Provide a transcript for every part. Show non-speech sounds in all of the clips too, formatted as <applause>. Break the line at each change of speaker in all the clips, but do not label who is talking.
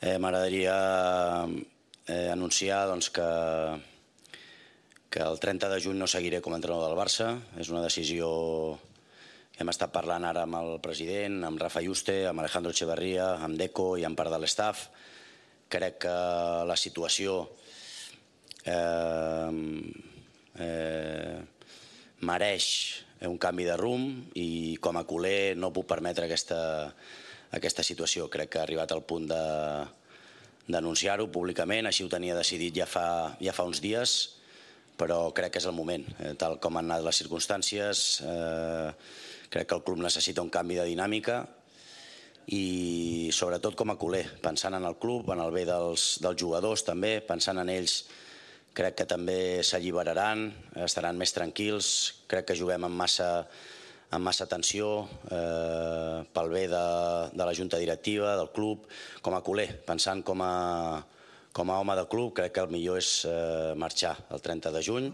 Eh, M'agradaria eh, anunciar doncs, que, que el 30 de juny no seguiré com a entrenador del Barça. És una decisió que hem estat parlant ara amb el president, amb Rafa Juste, amb Alejandro Echeverría, amb Deco i amb part de l'estaf. Crec que la situació eh, eh, mereix un canvi de rumb i com a culer no puc permetre aquesta, aquesta situació. Crec que ha arribat al punt de d'anunciar-ho públicament, així ho tenia decidit ja fa, ja fa uns dies, però crec que és el moment. Eh, tal com han anat les circumstàncies, eh, crec que el club necessita un canvi de dinàmica i sobretot com a culer, pensant en el club, en el bé dels, dels jugadors també, pensant en ells crec que també s'alliberaran, estaran més tranquils, crec que juguem amb massa, amb massa tensió eh, pel bé de, de la junta directiva, del club, com a culer, pensant com a, com a home de club, crec que el millor és eh, marxar el 30 de juny.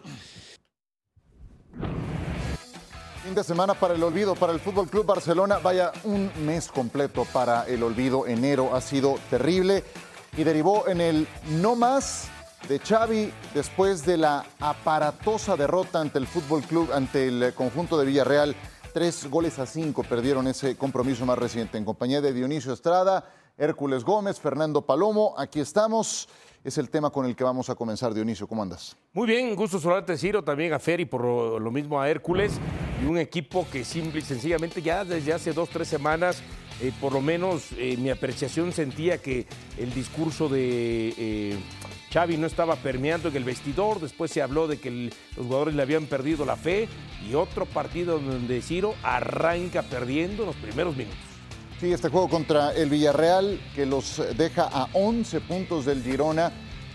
Fin de semana para el olvido para el Fútbol Club Barcelona. Vaya un mes completo para el olvido. Enero ha sido terrible y derivó en el no más de Xavi después de la aparatosa derrota ante el Fútbol Club, ante el conjunto de Villarreal Tres goles a cinco perdieron ese compromiso más reciente. En compañía de Dionisio Estrada, Hércules Gómez, Fernando Palomo. Aquí estamos. Es el tema con el que vamos a comenzar, Dionisio. ¿Cómo andas?
Muy bien, gusto saludarte, Ciro, también a Fer y por lo mismo a Hércules. Y un equipo que simple y sencillamente ya desde hace dos, tres semanas, eh, por lo menos eh, mi apreciación sentía que el discurso de... Eh, Xavi no estaba permeando en el vestidor, después se habló de que los jugadores le habían perdido la fe y otro partido donde Ciro arranca perdiendo los primeros minutos.
Sí, este juego contra el Villarreal que los deja a 11 puntos del Girona,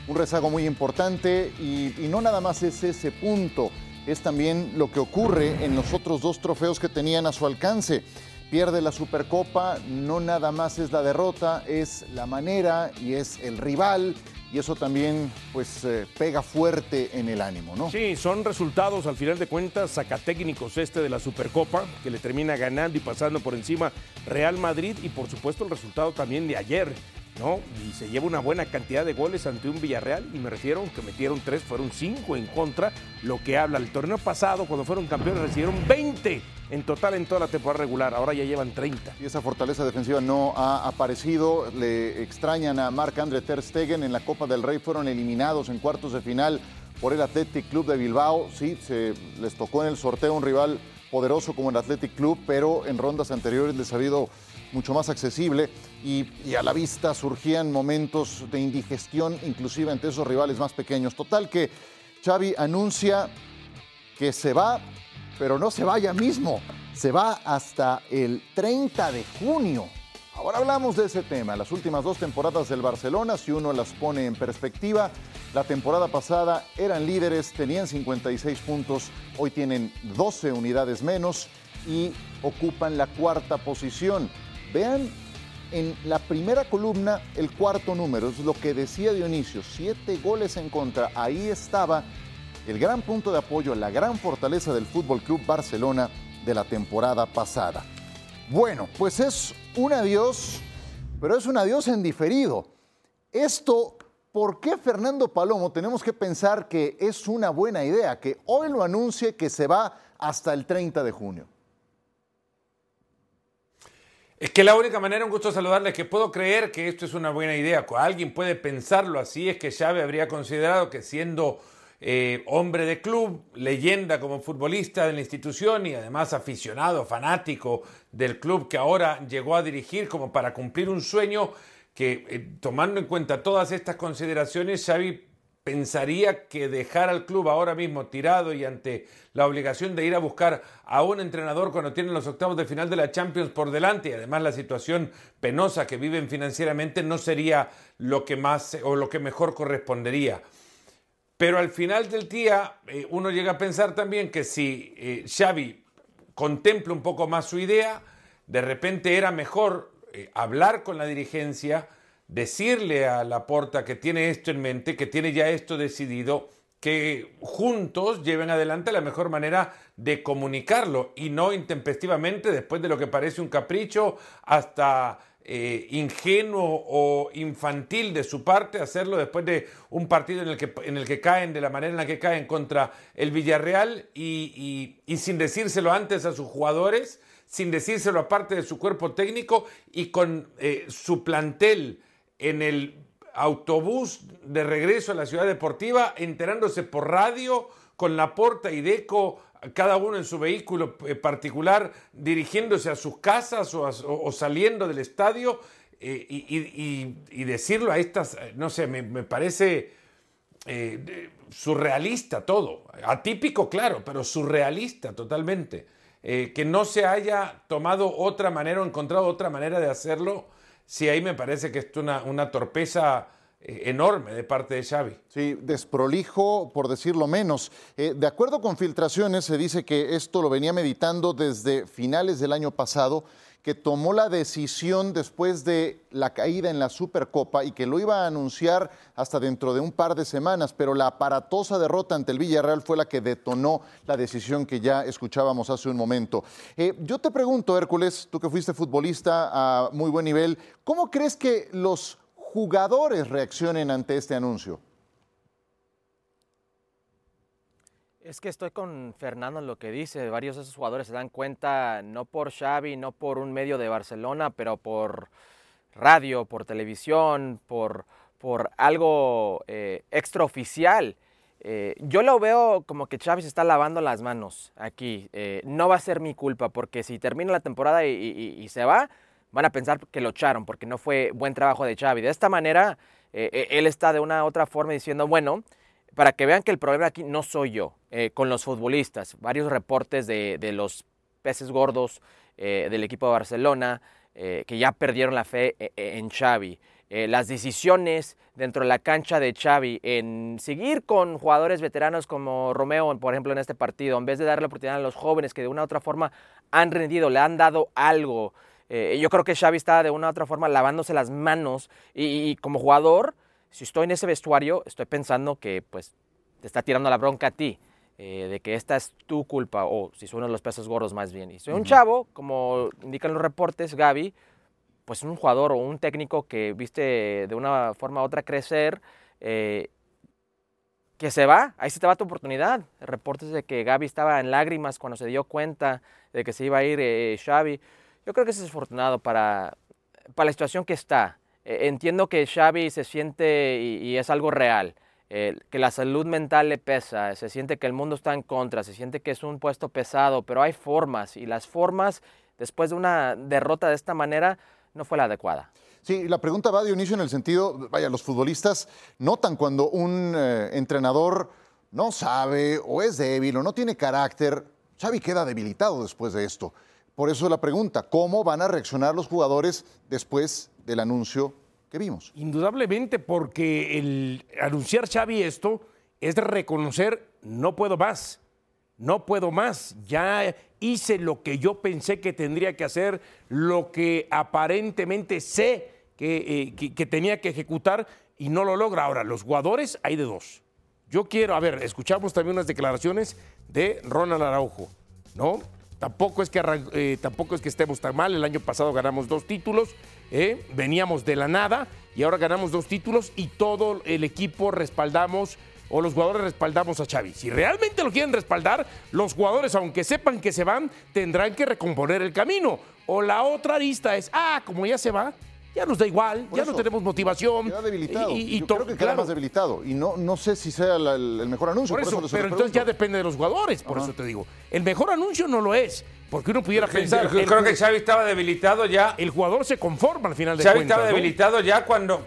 un rezago muy importante y, y no nada más es ese punto, es también lo que ocurre en los otros dos trofeos que tenían a su alcance pierde la Supercopa, no nada más es la derrota, es la manera y es el rival y eso también pues eh, pega fuerte en el ánimo, ¿no?
Sí, son resultados al final de cuentas sacatécnicos este de la Supercopa que le termina ganando y pasando por encima Real Madrid y por supuesto el resultado también de ayer ¿no? Y se lleva una buena cantidad de goles ante un Villarreal, y me refiero que metieron tres, fueron cinco en contra, lo que habla. El torneo pasado, cuando fueron campeones, recibieron 20 en total en toda la temporada regular, ahora ya llevan 30.
Y esa fortaleza defensiva no ha aparecido, le extrañan a Marc-André Ter Stegen en la Copa del Rey, fueron eliminados en cuartos de final por el Athletic Club de Bilbao, sí, se les tocó en el sorteo un rival poderoso como el Athletic Club, pero en rondas anteriores les ha habido mucho más accesible y, a la vista surgían momentos de indigestión, inclusive entre esos rivales más pequeños. Total que Xavi anuncia que se va, pero no se va ya mismo, se va hasta el 30 de junio. Ahora hablamos de ese tema. Las últimas dos temporadas del Barcelona, si uno las pone en perspectiva, la temporada pasada eran líderes, tenían 56 puntos, hoy tienen 12 unidades menos y ocupan la cuarta posición. Vean en la primera columna el cuarto número, es lo que decía Dionisio, siete goles en contra, ahí estaba el gran punto de apoyo, la gran fortaleza del Fútbol Club Barcelona de la temporada pasada. Bueno, pues es un adiós, pero es un adiós en diferido. Esto, ¿por qué Fernando Palomo tenemos que pensar que es una buena idea, que hoy lo anuncie que se va hasta el 30 de junio?
Es que la única manera, un gusto saludarles, que puedo creer que esto es una buena idea. Alguien puede pensarlo así, es que Xavi habría considerado que siendo eh, hombre de club, leyenda como futbolista de la institución y además aficionado, fanático del club que ahora llegó a dirigir como para cumplir un sueño, que eh, tomando en cuenta todas estas consideraciones, Xavi pensaría que dejar al club ahora mismo tirado y ante la obligación de ir a buscar a un entrenador cuando tienen los octavos de final de la Champions por delante y además la situación penosa que viven financieramente no sería lo que más o lo que mejor correspondería. Pero al final del día eh, uno llega a pensar también que si eh, Xavi contempla un poco más su idea, de repente era mejor eh, hablar con la dirigencia, decirle a Laporta que tiene esto en mente, que tiene ya esto decidido, que juntos lleven adelante la mejor manera de comunicarlo y no intempestivamente después de lo que parece un capricho hasta eh, ingenuo o infantil de su parte hacerlo después de un partido en el que, en el que caen de la manera en la que caen contra el Villarreal y, sin decírselo antes a sus jugadores, sin decírselo aparte de su cuerpo técnico y con eh, su plantel en el autobús de regreso a la ciudad deportiva, enterándose por radio con la porta y Deco cada uno en su vehículo eh, particular, dirigiéndose a sus casas o, saliendo del estadio eh, y, decirlo a estas, no sé, me, parece surrealista todo. Atípico, claro, pero surrealista totalmente. Que no se haya tomado otra manera o encontrado otra manera de hacerlo, sí, ahí me parece que es una, una torpeza eh, enorme de parte de Xavi.
Sí, desprolijo, por decirlo menos. Eh, de acuerdo con filtraciones, se dice que esto lo venía meditando desde finales del año pasado, que tomó la decisión después de la caída en la Supercopa y que lo iba a anunciar hasta dentro de un par de semanas, pero la aparatosa derrota ante el Villarreal fue la que detonó la decisión que ya escuchábamos hace un momento. Eh, yo te pregunto, Hércules, tú que fuiste futbolista a muy buen nivel, ¿cómo crees que los jugadores reaccionen ante este anuncio?
Es que estoy con Fernando en lo que dice. Varios de esos jugadores se dan cuenta, no por Xavi, no por un medio de Barcelona, pero por radio, por televisión, por, por algo eh, extraoficial. Eh, yo lo veo como que se está lavando las manos aquí. Eh, no va a ser mi culpa, porque si termina la temporada y se va, van a pensar que lo echaron porque no fue buen trabajo de Xavi. De esta manera, él está de una otra forma diciendo, bueno, para que vean que el problema aquí no soy yo, eh, con los futbolistas. Varios reportes de, los peces gordos del equipo de Barcelona que ya perdieron la fe en Xavi. las decisiones dentro de la cancha de Xavi en seguir con jugadores veteranos como Romeo, por ejemplo, en este partido, en vez de darle la oportunidad a los jóvenes que de una u otra forma han rendido, le han dado algo, eh, yo creo que Xavi está de una u otra forma lavándose las manos y, como jugador, si estoy en ese vestuario, estoy pensando que pues te está tirando la bronca a ti. Eh, de que esta es tu culpa, o si son los pesos gordos más bien. Y soy un chavo, como indican los reportes, Gaby, pues un jugador o un técnico que viste de una forma u otra crecer, eh, que se va, ahí se te va tu oportunidad. Reportes de que Gaby estaba en lágrimas cuando se dio cuenta de que se iba a ir Xavi. Yo creo que es desafortunado para, para la situación que está. E, entiendo que Xavi se siente y, es algo real, eh, que la salud mental le pesa, se siente que el mundo está en contra, se siente que es un puesto pesado, pero hay formas y las formas después de una derrota de esta manera no fue la adecuada.
Sí, la pregunta va, Dionisio, en el sentido, vaya, los futbolistas notan cuando un eh, entrenador no sabe o es débil o no tiene carácter, Xavi queda debilitado después de esto. Por eso la pregunta, ¿cómo van a reaccionar los jugadores después del anuncio que vimos?
Indudablemente, porque el anunciar Xavi esto es reconocer, no puedo más, no puedo más, ya hice lo que yo pensé que tendría que hacer, lo que aparentemente sé que, eh, que tenía que ejecutar y no lo logra. Ahora, los jugadores hay de dos. Yo quiero, a ver, escuchamos también unas declaraciones de Ronald Araujo, ¿no? Tampoco es, que, eh, tampoco es que estemos tan mal. El año pasado ganamos dos títulos, eh, veníamos de la nada y ahora ganamos dos títulos y todo el equipo respaldamos o los jugadores respaldamos a Xavi. Si realmente lo quieren respaldar, los jugadores, aunque sepan que se van, tendrán que recomponer el camino. O la otra lista es, ah, como ya se va, ya nos da igual, ya no tenemos motivación.
Queda debilitado. Y, Yo creo que queda más debilitado. Y no, no sé si sea el mejor anuncio.
Por eso, pero entonces ya depende de los jugadores, por eso te digo. El mejor anuncio no lo es. Porque uno pudiera pensar.
Yo creo que Xavi estaba debilitado ya.
El jugador se conforma al final de
Xavi
cuentas.
Estaba debilitado ya cuando.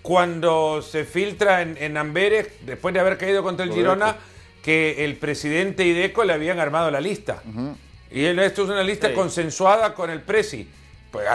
Cuando se filtra en, Amberes, después de haber caído contra el Girona, que el presidente y Deco le habían armado la lista. Y esto es una lista consensuada con el Presi. Pues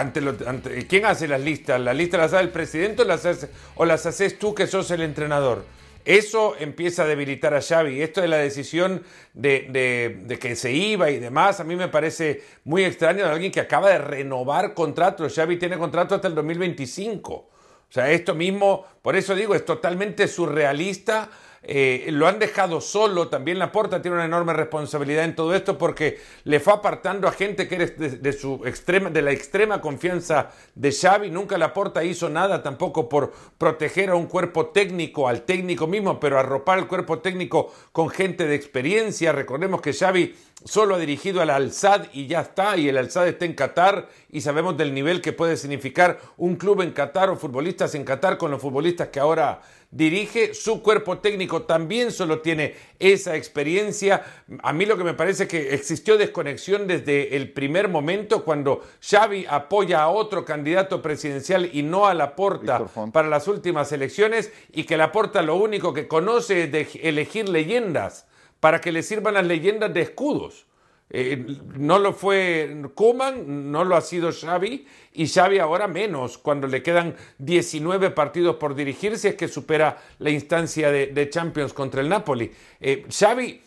¿Quién hace las listas? ¿Las listas las hace el presidente o las, o las haces tú que sos el entrenador? Eso empieza a debilitar a Xavi. Esto de la decisión de, que se iba y demás, a mí me parece muy extraño de alguien que acaba de renovar contrato. Xavi tiene contrato hasta el 2025. O sea, esto mismo, por eso digo, es totalmente surrealista eh, lo han dejado solo, también Laporta tiene una enorme responsabilidad en todo esto porque le fue apartando a gente que eres de, su extrema, de la extrema confianza de Xavi, nunca Laporta hizo nada tampoco por proteger a un cuerpo técnico, al técnico mismo, pero arropar al cuerpo técnico con gente de experiencia, recordemos que Xavi solo ha dirigido al Al-Sad y ya está, y el Al-Sad está en Qatar y sabemos del nivel que puede significar un club en Qatar o futbolistas en Qatar con los futbolistas que ahora dirige, su cuerpo técnico también solo tiene esa experiencia. A mí lo que me parece es que existió desconexión desde el primer momento cuando Xavi apoya a otro candidato presidencial y no a Laporta para las últimas elecciones y que Laporta lo único que conoce es de elegir leyendas para que le sirvan las leyendas de escudos. Eh, no lo fue Kuman, no lo ha sido Xavi y Xavi ahora menos cuando le quedan 19 partidos por dirigir si es que supera la instancia de, Champions contra el Napoli. Eh, Xavi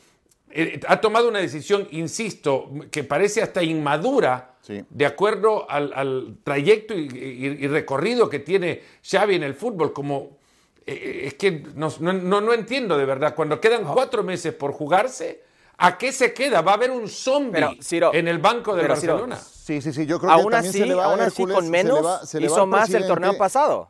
eh, ha tomado una decisión, insisto, que parece hasta inmadura de acuerdo al, trayecto y, recorrido que tiene Xavi en el fútbol como eh, es que no, no, entiendo de verdad. Cuando quedan cuatro meses por jugarse, ¿a qué se queda? Va a haber un zombie en el banco de Barcelona.
sí, sí, sí. Yo creo que también se le va
aún así con menos hizo más el torneo pasado.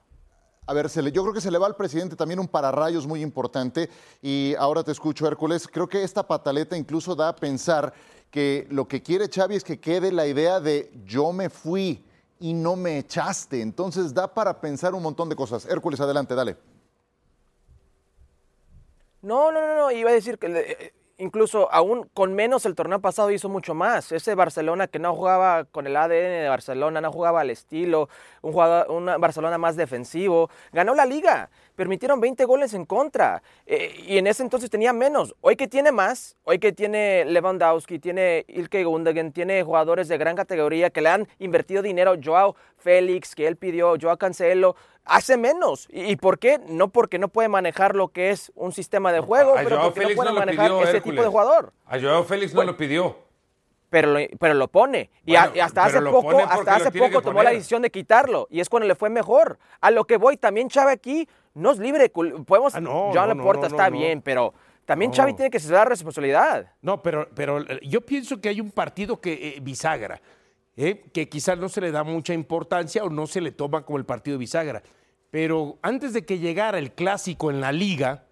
A ver, yo creo que se le va al presidente también un pararrayos muy importante. Y ahora te escucho, Hércules. Creo que esta pataleta incluso da a pensar que lo que quiere Xavi es que quede la idea de yo me fui y no me echaste. Entonces da para pensar un montón de cosas. Hércules, adelante, dale.
No, no, no, no, iba a decir que eh, incluso aún con menos el torneo pasado hizo mucho más. Ese Barcelona que no jugaba con el ADN de Barcelona, no jugaba al estilo, un, jugador, un Barcelona más defensivo, ganó la liga, permitieron 20 goles en contra eh, y en ese entonces tenía menos. Hoy que tiene más, hoy que tiene Lewandowski, tiene Ilke Gundogan, tiene jugadores de gran categoría que le han invertido dinero, Joao Félix, que él pidió, Joao Cancelo, hace menos. ¿Y por qué? No porque no puede manejar lo que es un sistema de juego, pero porque no puede manejar ese tipo de jugador.
A Joao Félix no lo pidió.
Pero lo, pero lo pone. Y, hasta hace poco, hasta hace poco tomó la decisión de quitarlo. Y es cuando le fue mejor. A lo que voy, también Chávez aquí no es libre. Podemos, ah, no, John Laporta está bien, pero también Xavi tiene que ceder la responsabilidad.
No, pero, pero eh, yo pienso que hay un partido que eh, bisagra. ¿eh? que quizás no se le da mucha importancia o no se le toma como el partido de bisagra. Pero antes de que llegara el clásico en la liga,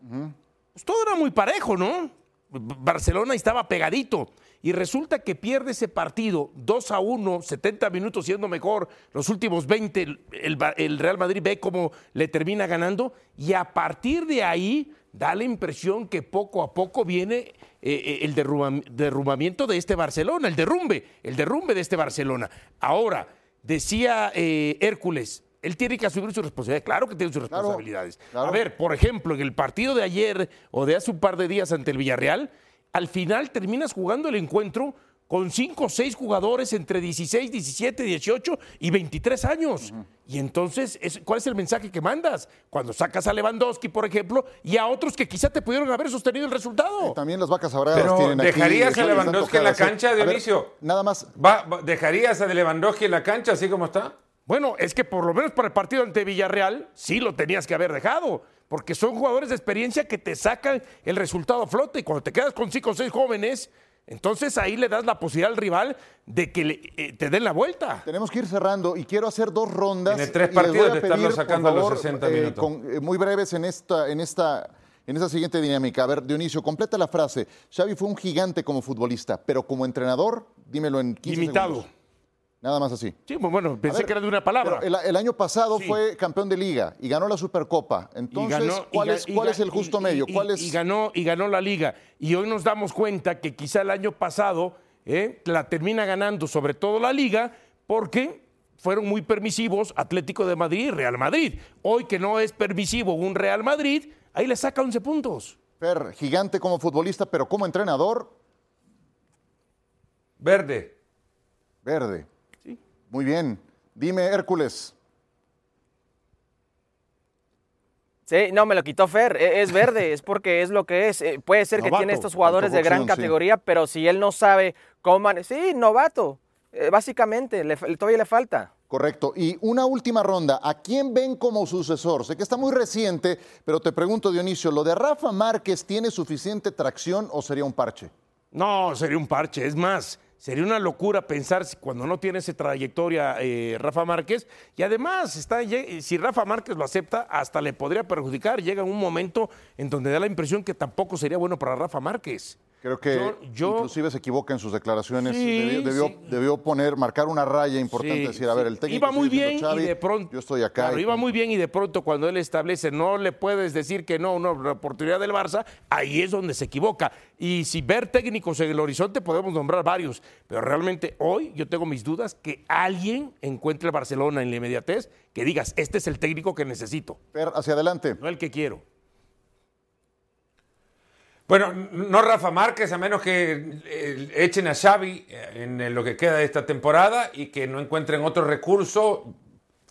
pues todo era muy parejo, ¿no? Barcelona estaba pegadito. Y resulta que pierde ese partido 2 a 1, 70 minutos siendo mejor, los últimos 20 el, el Real Madrid ve cómo le termina ganando y a partir de ahí da la impresión que poco a poco viene eh, eh, el derrumbamiento de este Barcelona, el derrumbe, el derrumbe de este Barcelona. Ahora, decía eh, Hércules, él tiene que asumir su responsabilidad. Claro que tiene sus responsabilidades. A ver, por ejemplo, en el partido de ayer o de hace un par de días ante el Villarreal, al final terminas jugando el encuentro con cinco o seis jugadores entre 16, 17, 18 y 23 años. Y entonces, ¿cuál es el mensaje que mandas? Cuando sacas a Lewandowski, por ejemplo, y a otros que quizá te pudieron haber sostenido el resultado.
también las vacas sabradas tienen
¿Dejarías a Lewandowski en la cancha, Dionisio?
nada más.
¿Dejarías a Lewandowski en la cancha así como está?
Bueno, es que por lo menos para el partido ante Villarreal sí lo tenías que haber dejado, porque son jugadores de experiencia que te sacan el resultado a flote y cuando te quedas con cinco o seis jóvenes entonces ahí le das la posibilidad al rival de que eh, te den la vuelta.
Tenemos que ir cerrando y quiero hacer dos rondas.
Tiene tres partidos de estarlo sacando a los 60 eh, minutos.
Eh, muy breves en esta, en, esta, en esta siguiente dinámica. A ver, Dionisio, completa la frase. Xavi fue un gigante como futbolista, pero como entrenador, dímelo en 15
Limitado.
Nada más así.
Sí, pues bueno, pensé que era de una palabra.
El, año pasado fue campeón de liga y ganó la Supercopa. Entonces, ¿cuál, es, ¿cuál es, el justo medio? ¿Cuál es...
y, ganó, y ganó la liga. Y hoy nos damos cuenta que quizá el año pasado eh, la termina ganando, sobre todo la liga, porque fueron muy permisivos Atlético de Madrid y Real Madrid. Hoy que no es permisivo un Real Madrid, ahí le saca 11 puntos.
Per, gigante como futbolista, pero como entrenador.
Verde.
Verde. Muy bien. Dime, Hércules.
Sí, no, me lo quitó Fer. E, es verde, es porque es lo que es. Eh, puede ser que tiene estos jugadores de gran categoría, pero si él no sabe cómo. Sí, novato. Eh, básicamente, todavía le falta.
Correcto. Y una última ronda. ¿A quién ven como sucesor? Sé que está muy reciente, pero te pregunto, Dionisio, ¿lo de Rafa Márquez tiene suficiente tracción o sería un parche?
No, sería un parche. Es más, sería una locura pensar cuando no tiene esa trayectoria eh, Rafa Márquez. Y además, está, si Rafa Márquez lo acepta, hasta le podría perjudicar. Llega un momento en donde da la impresión que tampoco sería bueno para Rafa Márquez.
Creo que inclusive se equivoca en sus declaraciones. debió, poner, marcar una raya importante, decir, a ver, el técnico
iba muy bien y de pronto
yo estoy acá.
iba muy bien y de pronto cuando él establece no le puedes decir que no, una oportunidad del Barça, ahí es donde se equivoca. Y si ver técnicos en el horizonte podemos nombrar varios, pero realmente hoy yo tengo mis dudas que alguien encuentre el Barcelona en la inmediatez que digas, este es el técnico que necesito.
Ver hacia adelante.
No el que quiero.
Bueno, no Rafa Márquez, a menos que eh, echen a Xavi eh, en lo que queda de esta temporada y que no encuentren otro recurso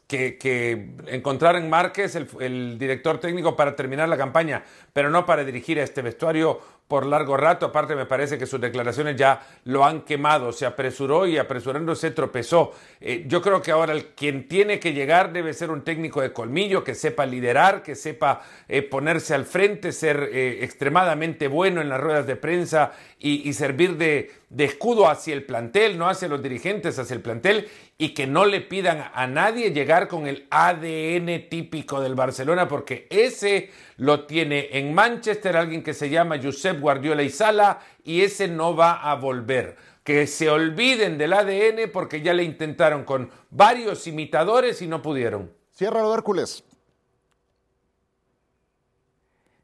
que, que encontrar en Márquez el, el, director técnico para terminar la campaña, pero no para dirigir a este vestuario por largo rato. Aparte, me parece que sus declaraciones ya lo han quemado. Se apresuró y apresurándose tropezó. Eh, yo creo que ahora el, quien tiene que llegar debe ser un técnico de colmillo que sepa liderar, que sepa eh, ponerse al frente, ser eh, extremadamente bueno en las ruedas de prensa y, servir de, de escudo hacia el plantel, no hacia los dirigentes, hacia el plantel y que no le pidan a nadie llegar con el ADN típico del Barcelona, porque ese lo tiene en Manchester alguien que se llama Josep Guardiola y Sala, y ese no va a volver. Que se olviden del ADN porque ya le intentaron con varios imitadores y no pudieron.
Cierra Hércules.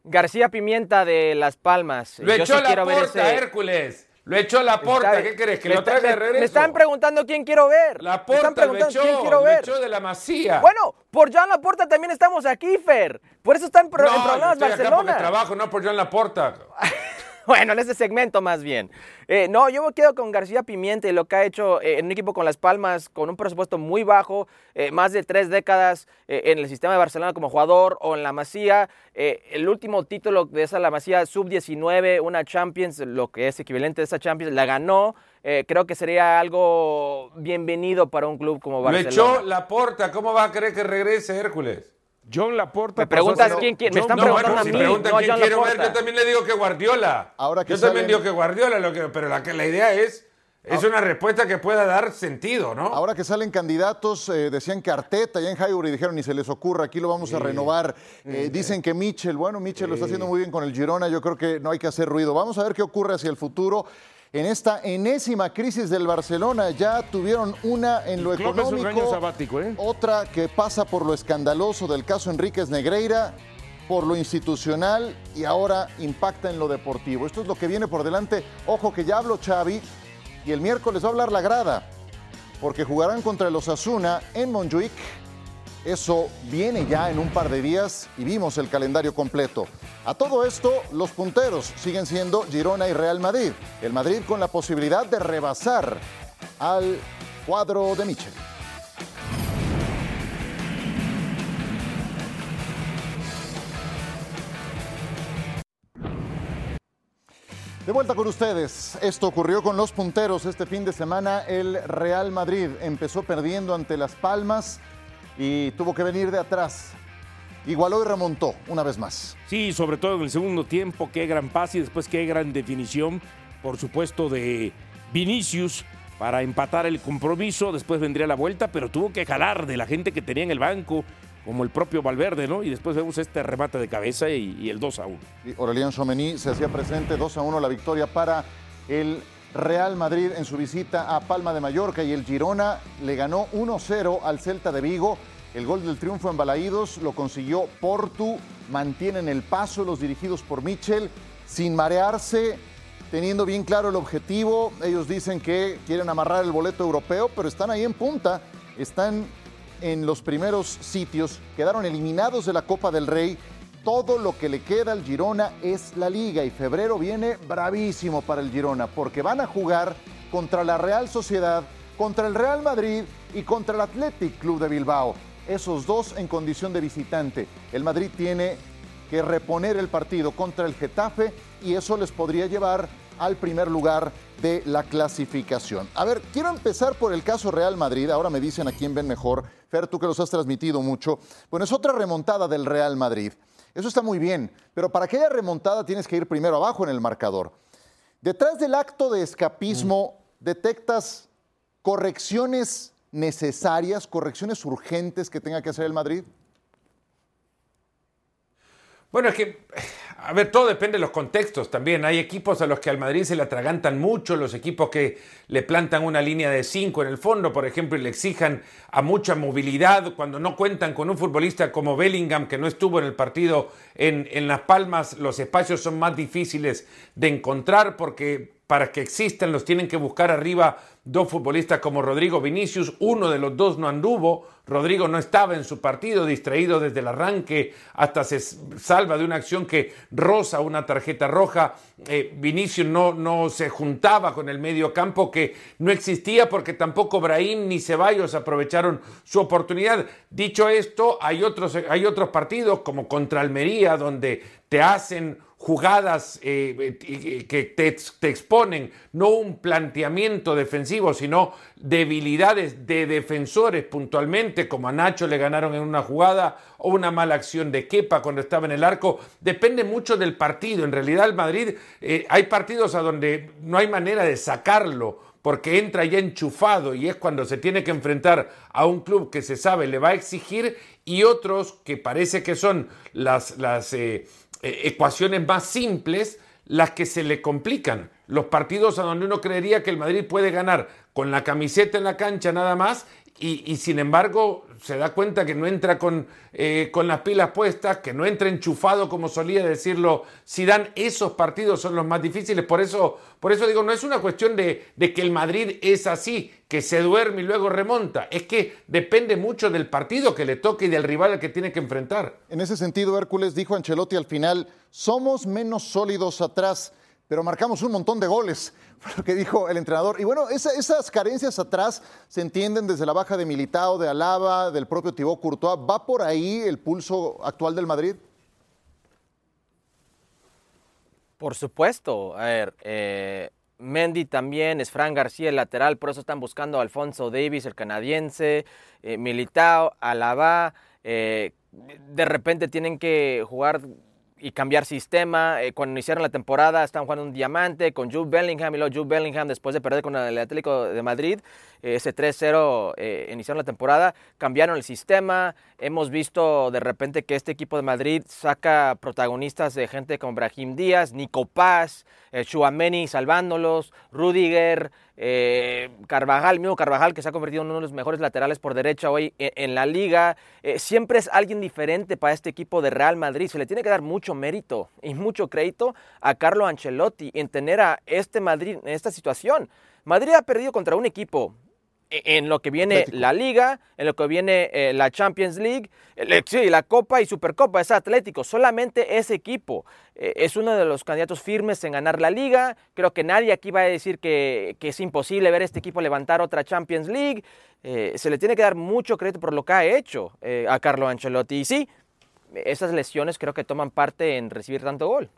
García Pimienta de Las Palmas.
Lo echó la puerta, Hércules. Lo echó la porta, ¿qué crees? ¿Que lo traiga de regreso?
Me están preguntando quién quiero ver.
La porta,
me están
preguntando quién quiero ver. echó de la masía.
Bueno, por Joan Laporta también estamos aquí, Fer. Por eso están en problemas
yo
Barcelona.
porque trabajo, no por Joan Laporta. <laughs> <laughs>
bueno, en ese segmento más bien. Eh, no, yo me quedo con García Pimiente, lo que ha hecho eh, en un equipo con Las Palmas, con un presupuesto muy bajo, eh, más de tres décadas en el sistema de Barcelona como jugador o en la Masía. el último título de esa La Masía, sub-19, una Champions, lo que es equivalente a esa Champions, la ganó. creo que sería algo bienvenido para un club como Barcelona.
Le echó la porta, ¿cómo va a querer que regrese Hércules?
John Laporta.
Me preguntas quién, quién me están preguntando a mí.
Pregunta no, quién quiero ver, yo también le digo que Guardiola. Ahora que yo también digo que Guardiola, lo que, pero la, la idea es es una respuesta que pueda dar sentido, ¿no?
Ahora que salen candidatos, eh, decían que Arteta y en Highbury dijeron, ni se les ocurra, aquí lo vamos a renovar. Eh, dicen que Mitchell, bueno, Mitchell lo está haciendo muy bien con el Girona, yo creo que no hay que hacer ruido. Vamos a ver qué ocurre hacia el futuro en esta enésima crisis del Barcelona. Ya tuvieron una en lo económico,
sabático, ¿eh?
otra que pasa por lo escandaloso del caso Enríquez Negreira, por lo institucional y ahora impacta en lo deportivo. Esto es lo que viene por delante. Ojo que ya habló Xavi y el miércoles va a hablar la grada, porque jugarán contra el Osasuna en Montjuic eso viene ya en un par de días y vimos el calendario completo. A todo esto, los punteros siguen siendo Girona y Real Madrid. El Madrid con la posibilidad de rebasar al cuadro de Michel. De vuelta con ustedes. Esto ocurrió con los punteros este fin de semana. El Real Madrid empezó perdiendo ante Las Palmas y tuvo que venir de atrás. Igualó y remontó una vez más.
Sí, sobre todo en el segundo tiempo, qué gran pase y después qué gran definición, por supuesto, de Vinicius para empatar el compromiso. Después vendría la vuelta, pero tuvo que jalar de la gente que tenía en el banco, como el propio Valverde, ¿no? Y después vemos este remate de cabeza y, el 2 a 1.
Y Aurelian Chomení se hacía presente 2 a 1 la victoria para el Real Madrid en su visita a Palma de Mallorca y el Girona le ganó 1-0 al Celta de Vigo. El gol del triunfo en Balaídos lo consiguió Portu. Mantienen el paso los dirigidos por Michel sin marearse, teniendo bien claro el objetivo. Ellos dicen que quieren amarrar el boleto europeo, pero están ahí en punta. Están en los primeros sitios. Quedaron eliminados de la Copa del Rey todo lo que le queda al Girona es la liga y febrero viene bravísimo para el Girona porque van a jugar contra la Real Sociedad, contra el Real Madrid y contra el Athletic Club de Bilbao. Esos dos en condición de visitante. El Madrid tiene que reponer el partido contra el Getafe y eso les podría llevar al primer lugar de la clasificación. A ver, quiero empezar por el caso Real Madrid. Ahora me dicen a quién ven mejor. Fer, tú que los has transmitido mucho. Bueno, es otra remontada del Real Madrid. Eso está muy bien, pero para que haya remontada tienes que ir primero abajo en el marcador. Detrás del acto de escapismo, detectas correcciones necesarias, correcciones urgentes que tenga que hacer el Madrid.
Bueno, es que, a ver, todo depende de los contextos también. Hay equipos a los que al Madrid se le atragantan mucho, los equipos que le plantan una línea de cinco en el fondo, por ejemplo, y le exijan a mucha movilidad cuando no cuentan con un futbolista como Bellingham, que no estuvo en el partido en, en Las Palmas, los espacios son más difíciles de encontrar porque para que existan los tienen que buscar arriba dos futbolistas como Rodrigo Vinicius, uno de los dos no anduvo, Rodrigo no estaba en su partido, distraído desde el arranque, hasta se salva de una acción que roza una tarjeta roja, eh, Vinicius no, no se juntaba con el medio campo que no existía porque tampoco Brahim ni Ceballos aprovecharon su oportunidad. Dicho esto, hay otros, hay otros partidos como contra Almería donde te hacen jugadas eh, eh, que te, exponen no un planteamiento defensivo, sino debilidades de defensores puntualmente, como a Nacho le ganaron en una jugada o una mala acción de Kepa cuando estaba en el arco, depende mucho del partido. En realidad el Madrid eh, hay partidos a donde no hay manera de sacarlo porque entra ya enchufado y es cuando se tiene que enfrentar a un club que se sabe le va a exigir y otros que parece que son las, las eh, ecuaciones más simples las que se le complican. Los partidos a donde uno creería que el Madrid puede ganar con la camiseta en la cancha nada más y, sin embargo se da cuenta que no entra con, eh, con las pilas puestas, que no entra enchufado como solía decirlo dan Esos partidos son los más difíciles. Por eso, por eso digo, no es una cuestión de, de que el Madrid es así, que se duerme y luego remonta. Es que depende mucho del partido que le toque y del rival al que tiene que enfrentar.
En ese sentido, Hércules dijo Ancelotti al final, somos menos sólidos atrás pero marcamos un montón de goles, <laughs> fue lo que dijo el entrenador. Y bueno, esas carencias atrás se entienden desde la baja de Militao, de Alaba, del propio Thibaut Courtois. ¿Va por ahí el pulso actual del Madrid?
Por supuesto. A ver, eh, Mendy también, es Fran García el lateral, por eso están buscando a Alfonso Davis, el canadiense, eh, Militao, Alaba. Eh, de repente tienen que jugar y cambiar sistema. Eh, cuando iniciaron la temporada estaban jugando un diamante con Jude Bellingham y luego Jude Bellingham después de perder con el Atlético de Madrid, eh, ese 3-0 eh, iniciaron la temporada, cambiaron el sistema. Hemos visto de repente que este equipo de Madrid saca protagonistas de gente como Brahim Díaz, Nico Paz, Chuameni salvándolos, Rudiger, eh, Carvajal, mismo Carvajal, que se ha convertido en uno de los mejores laterales por derecha hoy en, la liga. Eh, siempre es alguien diferente para este equipo de Real Madrid. Se le tiene que dar mucho mérito y mucho crédito a Carlo Ancelotti en tener a este Madrid en esta situación. Madrid ha perdido contra un equipo e, en lo que viene la Liga, en lo que viene eh, la Champions League, sí, la Copa y Supercopa, es Atlético. Solamente ese equipo eh, es uno de los candidatos firmes en ganar la Liga. Creo que nadie aquí va a decir que, es imposible ver a este equipo levantar otra Champions League. Eh, se le tiene que dar mucho crédito por lo que ha hecho a Carlo Ancelotti. Y sí, esas lesiones creo que toman parte en recibir tanto gol.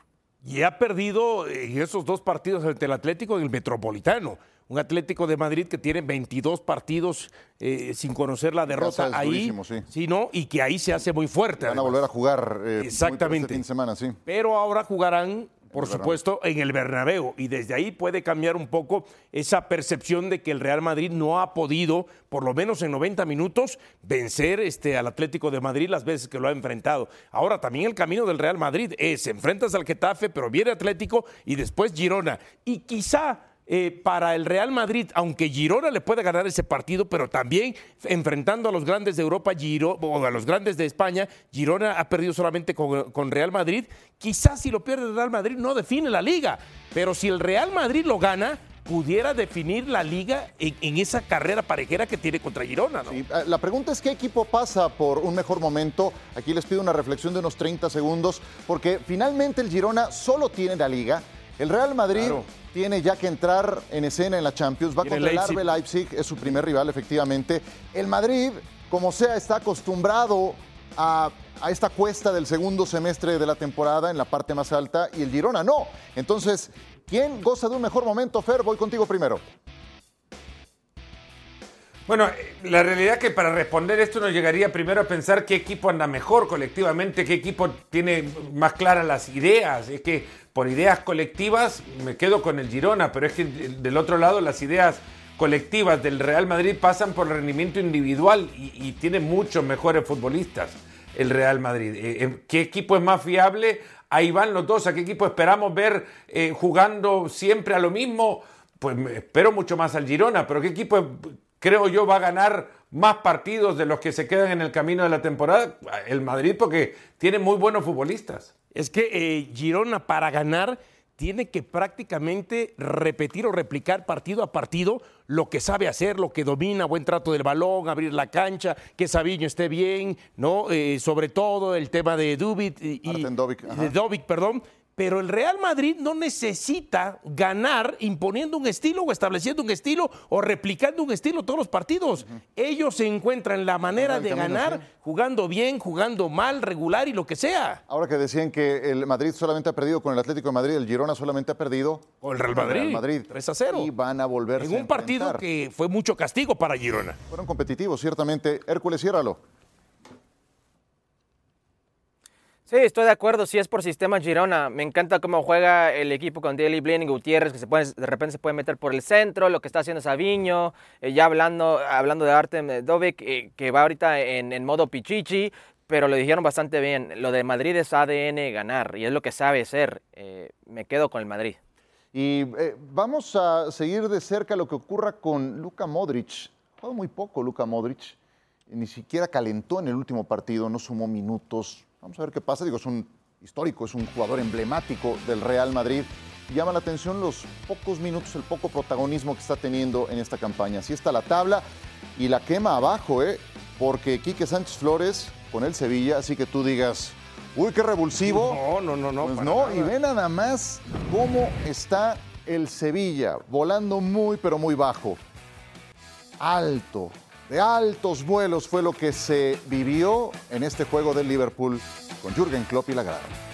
Y ha perdido en esos dos partidos ante el Atlético en el Metropolitano un Atlético de Madrid que tiene 22 partidos eh, sin conocer la derrota ahí, sí. ¿no? y que ahí se hace muy fuerte.
Van a volver a jugar
eh, exactamente
este fin de semana, sí.
Pero ahora jugarán, por supuesto, en el Bernabéu y desde ahí puede cambiar un poco esa percepción de que el Real Madrid no ha podido, por lo menos en 90 minutos, vencer este al Atlético de Madrid las veces que lo ha enfrentado. Ahora también el camino del Real Madrid es enfrentas al Getafe, pero viene Atlético y después Girona y quizá eh, para el Real Madrid, aunque Girona le puede ganar ese partido, pero también enfrentando a los grandes de Europa Giro, o a los grandes de España, Girona ha perdido solamente con, Real Madrid. Quizás si lo pierde el Real Madrid no define la liga, pero si el Real Madrid lo gana, pudiera definir la liga en, esa carrera parejera que tiene contra Girona. ¿no?
Eh, la pregunta es qué equipo pasa por un mejor momento. Aquí les pido una reflexión de unos 30 segundos, porque finalmente el Girona solo tiene la liga. El Real Madrid tiene ya que entrar en escena en la Champions. Va contra el RB Leipzig, es su primer rival, efectivamente. El Madrid, como sea, está acostumbrado a, a esta cuesta del segundo semestre de la temporada en la parte más alta y el Girona no. Entonces, ¿quién goza de un mejor momento, Fer? Voy contigo primero.
Bueno, la realidad es que para responder esto nos llegaría primero a pensar qué equipo anda mejor colectivamente, qué equipo tiene más claras las ideas. Es que por ideas colectivas me quedo con el Girona, pero es que del otro lado las ideas colectivas del Real Madrid pasan por rendimiento individual y, tiene muchos mejores futbolistas el Real Madrid. Eh, eh, ¿Qué equipo es más fiable? Ahí van los dos. ¿A qué equipo esperamos ver eh, jugando siempre a lo mismo? Pues espero mucho más al Girona, pero ¿qué equipo creo yo, va a ganar más partidos de los que se quedan en el camino de la temporada, el Madrid, porque tiene muy buenos futbolistas.
Es que eh, Girona para ganar tiene que prácticamente repetir o replicar partido a partido lo que sabe hacer, lo que domina, buen trato del balón, abrir la cancha, que Sabiño esté bien, ¿no? Eh, sobre todo el tema de Dubit y, de Dovic, perdón, pero el Real Madrid no necesita ganar imponiendo un estilo o estableciendo un estilo o replicando un estilo todos los partidos. Ellos se encuentran la manera de ganar jugando bien, jugando mal, regular y lo que sea.
Ahora que decían que el Madrid solamente ha perdido con el Atlético de Madrid, el Girona solamente ha perdido
con el Real Madrid. Madrid 3 a 0.
Y van a volver
En un partido que fue mucho castigo para Girona.
Fueron competitivos, ciertamente. Hércules, ciérralo.
Sí, estoy de acuerdo. Si es por sistema Girona, me encanta cómo juega el equipo con Daly Blaine y Gutiérrez, que se puede, de repente se puede meter por el centro, lo que está haciendo Sabiño, eh, ya hablando, hablando de Artem Dovic, eh, que va ahorita en, modo pichichi, pero lo dijeron bastante bien. Lo de Madrid es ADN ganar y es lo que sabe ser. Eh, me quedo con el Madrid.
Y vamos a seguir de cerca lo que ocurra con Luka Modric. Ha muy poco Luka Modric, ni siquiera calentó en el último partido, no sumó minutos Vamos a ver qué pasa. Digo, es un histórico, es un jugador emblemático del Real Madrid. Llama la atención los pocos minutos, el poco protagonismo que está teniendo en esta campaña. Así está la tabla y la quema abajo, ¿eh? Porque Quique Sánchez Flores con el Sevilla, así que tú digas, uy, qué revulsivo.
No, no, no, no.
Pues no, y ve nada más cómo está el Sevilla, volando muy, pero muy bajo. Alto, de altos vuelos fue lo que se vivió en este juego del Liverpool con Jürgen Klopp y la grada.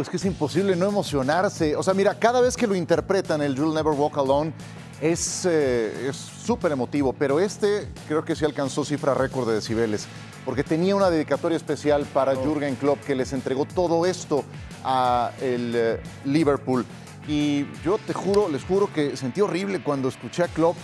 Es que es imposible no emocionarse. O sea, mira, cada vez que lo interpretan el You'll Never Walk Alone es eh, súper emotivo, pero este creo que sí alcanzó cifra récord de decibeles, porque tenía una dedicatoria especial para oh. Jürgen Klopp que les entregó todo esto a el eh, Liverpool. Y yo te juro, les juro que sentí horrible cuando escuché a Klopp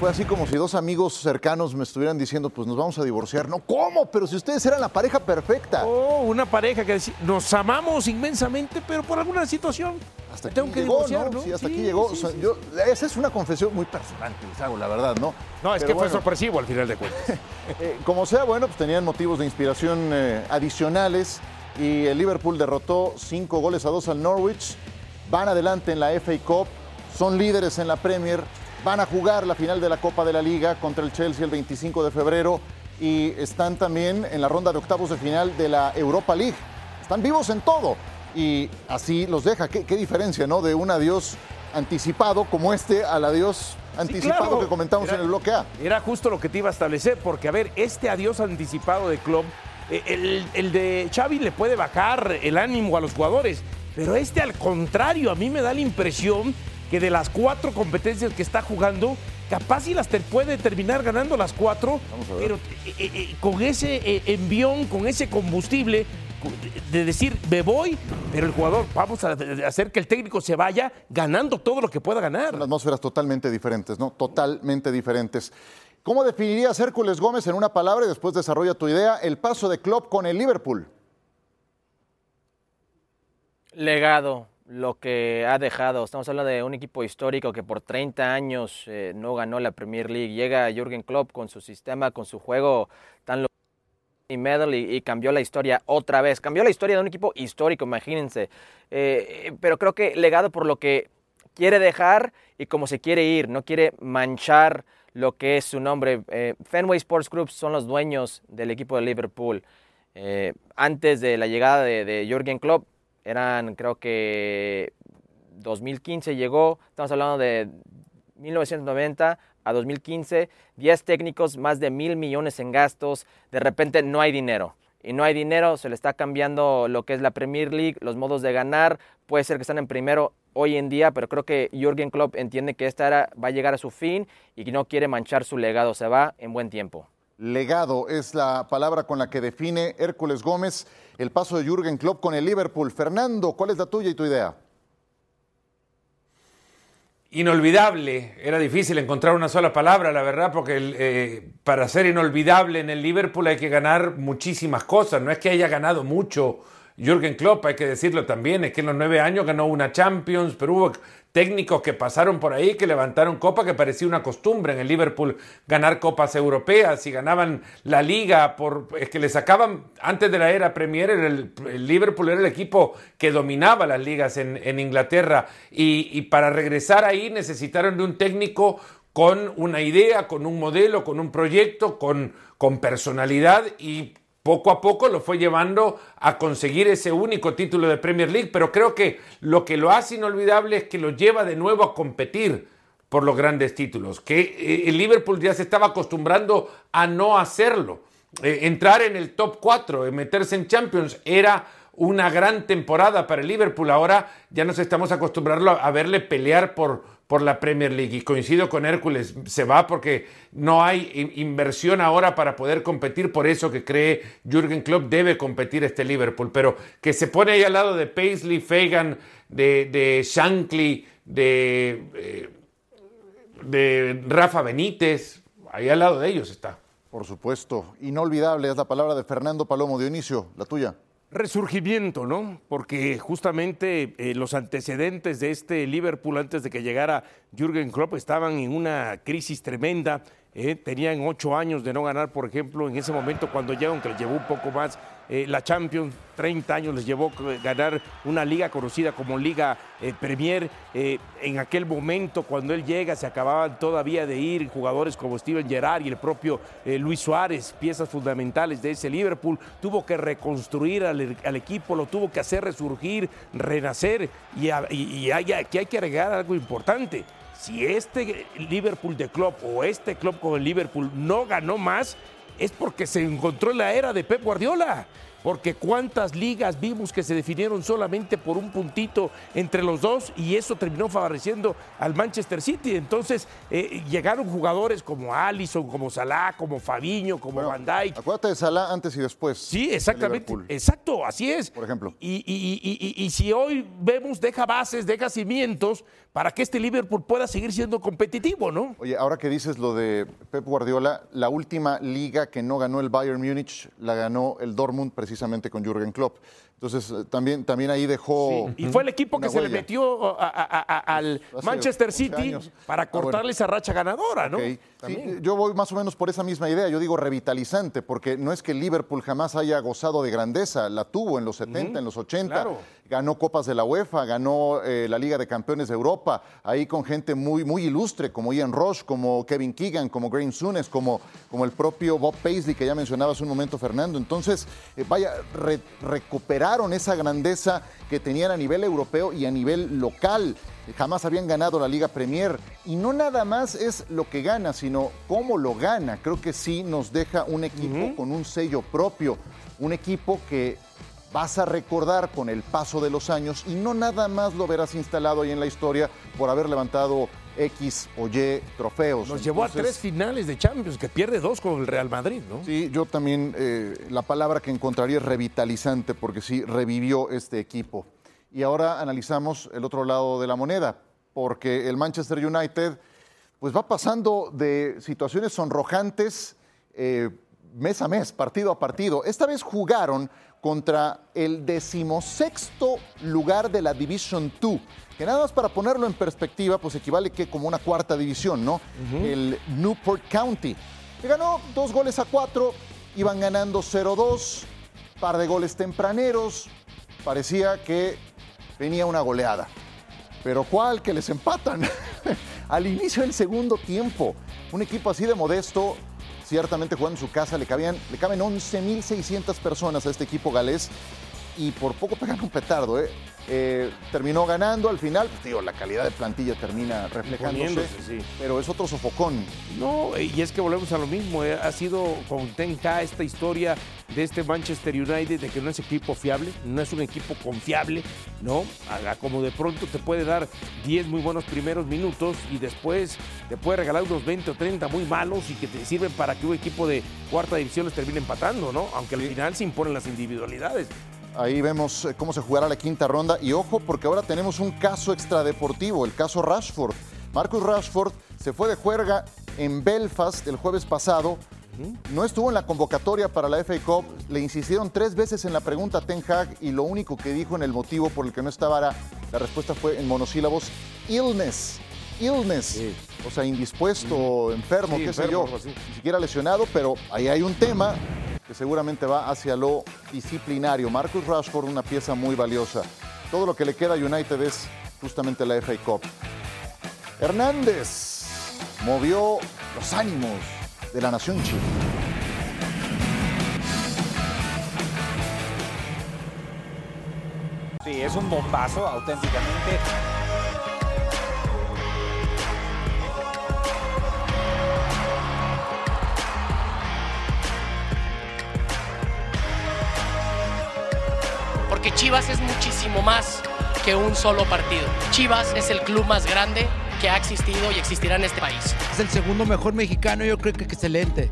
fue así como si dos amigos cercanos me estuvieran diciendo, pues nos vamos a divorciar. No, ¿cómo? Pero si ustedes eran la pareja perfecta.
Oh, una pareja que nos amamos inmensamente, pero por alguna situación.
Hasta aquí tengo que llegó, ¿no? Sí, hasta aquí llegó. esa es una confesión muy personal que les hago, la verdad, ¿no?
No, es que fue sorpresivo al final de cuentas. <laughs>
Eh, como sea, bueno, pues tenían motivos de inspiración eh, adicionales y el Liverpool derrotó cinco goles a dos al Norwich. Van adelante en la FA Cup, son líderes en la Premier Van a jugar la final de la Copa de la Liga contra el Chelsea el 25 de febrero y están también en la ronda de octavos de final de la Europa League. Están vivos en todo y así los deja. Qué, qué diferencia, ¿no? De un adiós anticipado como este al adiós anticipado
claro.
que comentamos
Era-
en el bloque A.
Era justo lo que te iba a establecer, porque a ver, este adiós anticipado de Klopp, eh, el, el de Xavi le puede bajar el ánimo a los jugadores, pero este al contrario, a mí me da la impresión que de las cuatro competencias que está jugando, capaz y las te puede terminar ganando las cuatro, pero eh, eh, eh, con ese eh, envión, con ese combustible, de decir, me voy, pero el jugador, vamos a hacer que el técnico se vaya ganando todo lo que pueda ganar.
Son atmósferas totalmente diferentes, ¿no? Totalmente diferentes. ¿Cómo definirías Hércules Gómez en una palabra y después desarrolla tu idea? El paso de Klopp con el Liverpool.
legado, lo que ha dejado. Estamos hablando de un equipo histórico que por 30 años eh, no ganó la Premier League. Llega Jürgen Klopp con su sistema, con su juego tan lo y medal y, cambió la historia otra vez. Cambió la historia de un equipo histórico, imagínense. Eh, pero creo que legado por lo que quiere dejar y como se quiere ir. No quiere manchar lo que es su nombre. Eh, Fenway Sports Group son los dueños del equipo de Liverpool. Eh, antes de la llegada de, de Jürgen Klopp, eran creo que 2015 llegó, estamos hablando de 1990 a 2015, 10 técnicos, más de mil millones en gastos, de repente no hay dinero. Y no hay dinero, se le está cambiando lo que es la Premier League, los modos de ganar, puede ser que están en primero hoy en día, pero creo que Jürgen Klopp entiende que esta era, va a llegar a su fin y que no quiere manchar su legado, se va en buen tiempo.
Legado es la palabra con la que define Hércules Gómez el paso de Jürgen Klopp con el Liverpool. Fernando, ¿cuál es la tuya y tu idea?
Inolvidable. Era difícil encontrar una sola palabra, la verdad, porque eh, para ser inolvidable en el Liverpool hay que ganar muchísimas cosas. No es que haya ganado mucho Jürgen Klopp, hay que decirlo también. Es que en los nueve años ganó una Champions, pero hubo técnicos que pasaron por ahí, que levantaron copa, que parecía una costumbre en el Liverpool ganar copas europeas y ganaban la liga, por, es que le sacaban, antes de la era Premier, el, Liverpool era el equipo que dominaba las ligas en, en Inglaterra y, y para regresar ahí necesitaron de un técnico con una idea, con un modelo, con un proyecto, con, con personalidad y poco a poco lo fue llevando a conseguir ese único título de Premier League, pero creo que lo que lo hace inolvidable es que lo lleva de nuevo a competir por los grandes títulos, que eh, el Liverpool ya se estaba acostumbrando a no hacerlo. Eh, entrar en el top 4, meterse en Champions, era una gran temporada para el Liverpool. Ahora ya nos estamos acostumbrando a verle pelear por, por la Premier League. Y coincido con Hércules, se va porque no hay inversión ahora para poder competir. Por eso que cree Jürgen Klopp debe competir este Liverpool. Pero que se pone ahí al lado de Paisley, Fagan, de, Shankly, de, eh, de Rafa Benítez. Ahí al lado de ellos está.
Por supuesto, inolvidable es la palabra de Fernando Palomo Dionisio, la tuya.
Resurgimiento, ¿no? Porque justamente eh, los antecedentes de este Liverpool antes de que llegara Jürgen Klopp estaban en una crisis tremenda. eh, tenían ocho años de no ganar, por ejemplo, en ese momento cuando llegaron, que les llevó un poco más eh, la Champions, 30 años les llevó eh, ganar una liga conocida como Liga eh, Premier. Eh, en aquel momento, cuando él llega, se acababan todavía de ir jugadores como Steven Gerrard y el propio Luis Suárez, piezas fundamentales de ese Liverpool. Tuvo que reconstruir al, equipo, lo tuvo que hacer resurgir, renacer. Y, a- hay- aquí hay que agregar algo importante. Si este Liverpool de club o este club con el Liverpool no ganó más, es porque se encontró en la era de Pep Guardiola. Porque cuántas ligas vimos que se definieron solamente por un puntito entre los dos y eso terminó favoreciendo al Manchester City. Entonces eh, llegaron jugadores como Allison, como Salah, como Fabiño, como Van Dijk.
Acuérdate de Salah antes y después.
Sí, exactamente. Exacto, así es.
Por ejemplo.
Y, y- y- y- y si hoy vemos, deja bases, deja cimientos para que este Liverpool pueda seguir siendo competitivo, ¿no?
Oye, ahora que dices lo de Pep Guardiola, la última liga que no ganó el Bayern Múnich la ganó el Dortmund precisamente precisamente con Jürgen Klopp. Entonces, eh, también, también ahí dejó.
Sí. Y fue el equipo que se le metió a- a- a- al
Hace
Manchester
11
City
años.
para
Ah, bueno.
cortarle esa racha ganadora, ¿no?
Sí,
También.
yo voy más o menos por esa misma idea. Yo digo revitalizante, porque no es que Liverpool jamás haya gozado de grandeza. La tuvo en los 70, en los 80.
claro.
Ganó Copas de la UEFA, ganó eh, la Liga de Campeones de Europa, ahí con gente muy, muy ilustre, como Ian Roche, como Kevin Keegan, como Graham Sunes, como, como el propio Bob Paisley, que ya mencionaba hace un momento Fernando. Entonces, eh, vaya, re- recuperaron esa grandeza que tenían a nivel europeo y a nivel local. Jamás habían ganado la Liga Premier. Y no nada más es lo que gana, sino cómo lo gana. Creo que sí nos deja un equipo con un sello propio. Un equipo que vas a recordar con el paso de los años y no nada más lo verás instalado ahí en la historia por haber levantado X o Y trofeos.
Nos llevó a tres finales de Champions, que pierde dos con el Real Madrid, ¿no?
Sí, yo también eh, la palabra que encontraría es revitalizante porque sí, revivió este equipo. Y ahora analizamos el otro lado de la moneda, porque el Manchester United pues va pasando de situaciones sonrojantes eh, mes a mes, partido a partido. Esta vez jugaron contra el decimosexto lugar de la Division 2, que nada más para ponerlo en perspectiva, pues equivale que como una cuarta división, ¿no? El Newport County. Que ganó dos goles a cuatro, iban ganando 0-2, par de goles tempraneros, parecía que venía una goleada. Pero ¿cuál? Que les empatan. <laughs> Al inicio del segundo tiempo, un equipo así de modesto, ciertamente jugando en su casa, le, cabían, le caben 11.600 personas a este equipo galés y por poco pegan un petardo. ¿eh? Eh, terminó ganando al final, pues, digo, la calidad de plantilla termina reflejándose,
sí.
pero es otro sofocón.
No, y es que volvemos a lo mismo. eh, Ha sido con Ten Hag esta historia de este Manchester United de que no es equipo fiable, no es un equipo confiable, ¿no? Como de pronto te puede dar 10 muy buenos primeros minutos y después te puede regalar unos 20 o 30 muy malos y que te sirven para que un equipo de cuarta división les termine empatando, ¿no? Aunque al final se imponen las individualidades.
Ahí vemos eh, cómo se jugará la quinta ronda. Y ojo, porque ahora tenemos un caso extradeportivo, el caso Rashford. Marcus Rashford se fue de juerga en Belfast el jueves pasado. No estuvo en la convocatoria para la FA Cup. Le insistieron tres veces en la pregunta a Ten Hag y lo único que dijo en el motivo por el que no estaba era, la respuesta fue en monosílabos, illness. Illness. O sea, indispuesto, enfermo,
Sí,
qué
enfermo,
sé yo. Ni siquiera lesionado, pero ahí hay un tema que seguramente va hacia lo disciplinario. Marcus Rashford, una pieza muy valiosa. Todo lo que le queda a United es justamente la FA Cup. Hernández movió los ánimos de la nación china.
Sí, es un bombazo auténticamente.
Porque Chivas es muchísimo más que un solo partido. Chivas es el club más grande que ha existido y existirá en este país.
Es el segundo mejor mexicano, yo creo que excelente.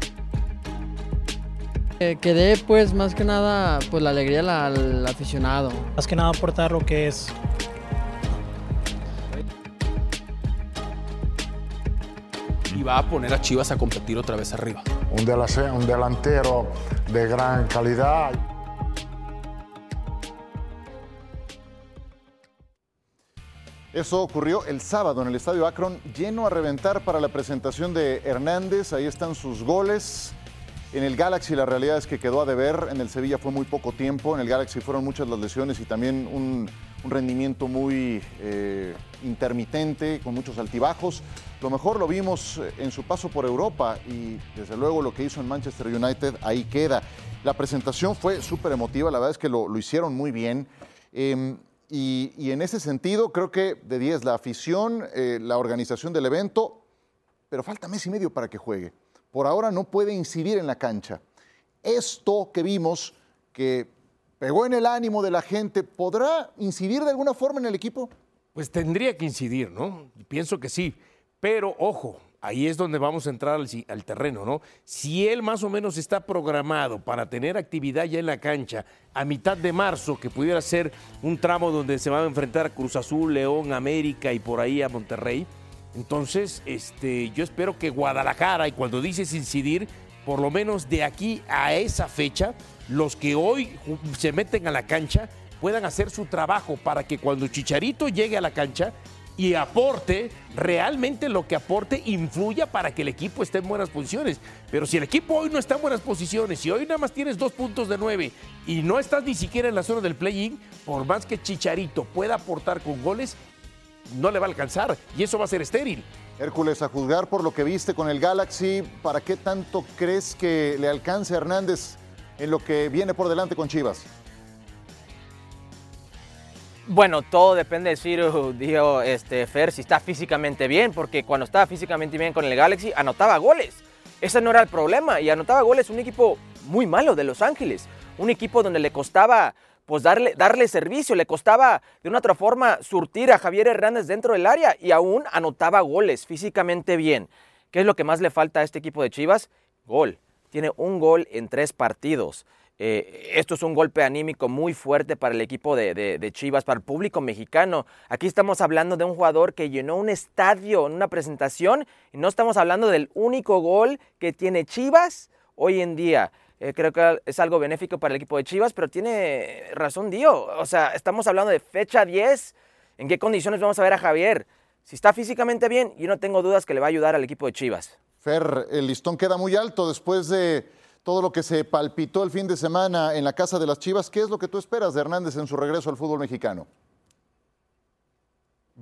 Eh, que dé pues más que nada pues la alegría al, al aficionado.
Más que nada aportar lo que es
y va a poner a Chivas a competir otra vez arriba.
un delantero de gran calidad.
Eso ocurrió el sábado en el Estadio Akron, lleno a reventar para la presentación de Hernández. Ahí están sus goles. En el Galaxy la realidad es que quedó a deber. En el Sevilla fue muy poco tiempo. En el Galaxy fueron muchas las lesiones y también un, rendimiento muy eh, intermitente, con muchos altibajos. Lo mejor lo vimos eh, en su paso por Europa y desde luego lo que hizo en Manchester United ahí queda. La presentación fue súper emotiva, la verdad es que lo, lo hicieron muy bien. Em, y, en ese sentido, creo que de 10 la afición, eh, la organización del evento, pero falta mes y medio para que juegue. Por ahora no puede incidir en la cancha. Esto que vimos, que pegó en el ánimo de la gente, ¿podrá incidir de alguna forma en el equipo?
Pues tendría que incidir, ¿no? Pienso que sí. Pero ojo, ahí es donde vamos a entrar al, terreno, ¿no? Si él más o menos está programado para tener actividad ya en la cancha a mitad de marzo, que pudiera ser un tramo donde se va a enfrentar a Cruz Azul, León, América y por ahí a Monterrey, entonces este, yo espero que Guadalajara, y cuando dices incidir, por lo menos de aquí a esa fecha, los que hoy se meten a la cancha puedan hacer su trabajo para que cuando Chicharito llegue a la cancha y aporte, realmente lo que aporte influya para que el equipo esté en buenas posiciones. Pero si el equipo hoy no está en buenas posiciones, si hoy nada más tienes dos puntos de nueve y no estás ni siquiera en la zona del play-in, por más que Chicharito pueda aportar con goles, no le va a alcanzar y eso va a ser estéril.
Hércules, a juzgar por lo que viste con el Galaxy, ¿para qué tanto crees que le alcance Hernández en lo que viene por delante con Chivas?
Bueno, todo depende de Ciro, dijo este, Fer, si está físicamente bien, porque cuando estaba físicamente bien con el Galaxy, anotaba goles. Ese no era el problema, y anotaba goles un equipo muy malo de Los Ángeles, un equipo donde le costaba pues darle, darle servicio, le costaba de una otra forma surtir a Javier Hernández dentro del área y aún anotaba goles físicamente bien. ¿Qué es lo que más le falta a este equipo de Chivas? Gol. Tiene un gol en tres partidos. Eh, esto es un golpe anímico muy fuerte para el equipo de, Chivas, para el público mexicano. Aquí estamos hablando de un jugador que llenó un estadio en una presentación y no estamos hablando del único gol que tiene Chivas hoy en día. Eh, creo que es algo benéfico para el equipo de Chivas, pero tiene razón Dio. O sea, estamos hablando de fecha 10. ¿En qué condiciones vamos a ver a Javier? Si está físicamente bien, yo no tengo dudas que le va a ayudar al equipo de Chivas.
Fer, el listón queda muy alto después de todo lo que se palpitó el fin de semana en la casa de las Chivas. ¿Qué es lo que tú esperas de Hernández en su regreso al fútbol mexicano?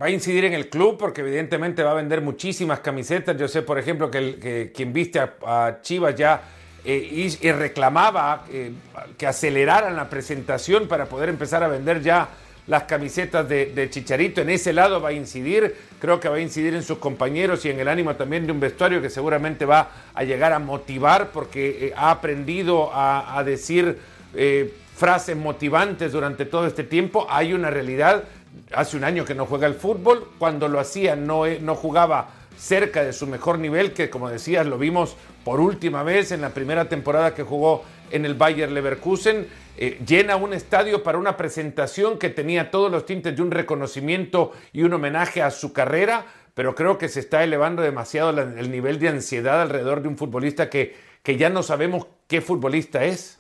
Va a incidir en el club porque evidentemente va a vender muchísimas camisetas. Yo sé, por ejemplo, que, quien viste a Chivas ya eh, y, reclamaba eh, que aceleraran la presentación para poder empezar a vender ya las camisetas de, Chicharito. En ese lado va a incidir, creo que va a incidir en sus compañeros y en el ánimo también de un vestuario que seguramente va a llegar a motivar porque eh, ha aprendido a, decir frases motivantes durante todo este tiempo. Hay una realidad, hace un año que no juega el fútbol, cuando lo hacía no, no jugaba cerca de su mejor nivel, que como decías lo vimos por última vez en la primera temporada que jugó en el Bayer Leverkusen. Eh, llena un estadio para una presentación que tenía todos los tintes de un reconocimiento y un homenaje a su carrera, pero creo que se está elevando demasiado el nivel de ansiedad alrededor de un futbolista que, que ya no sabemos qué futbolista es.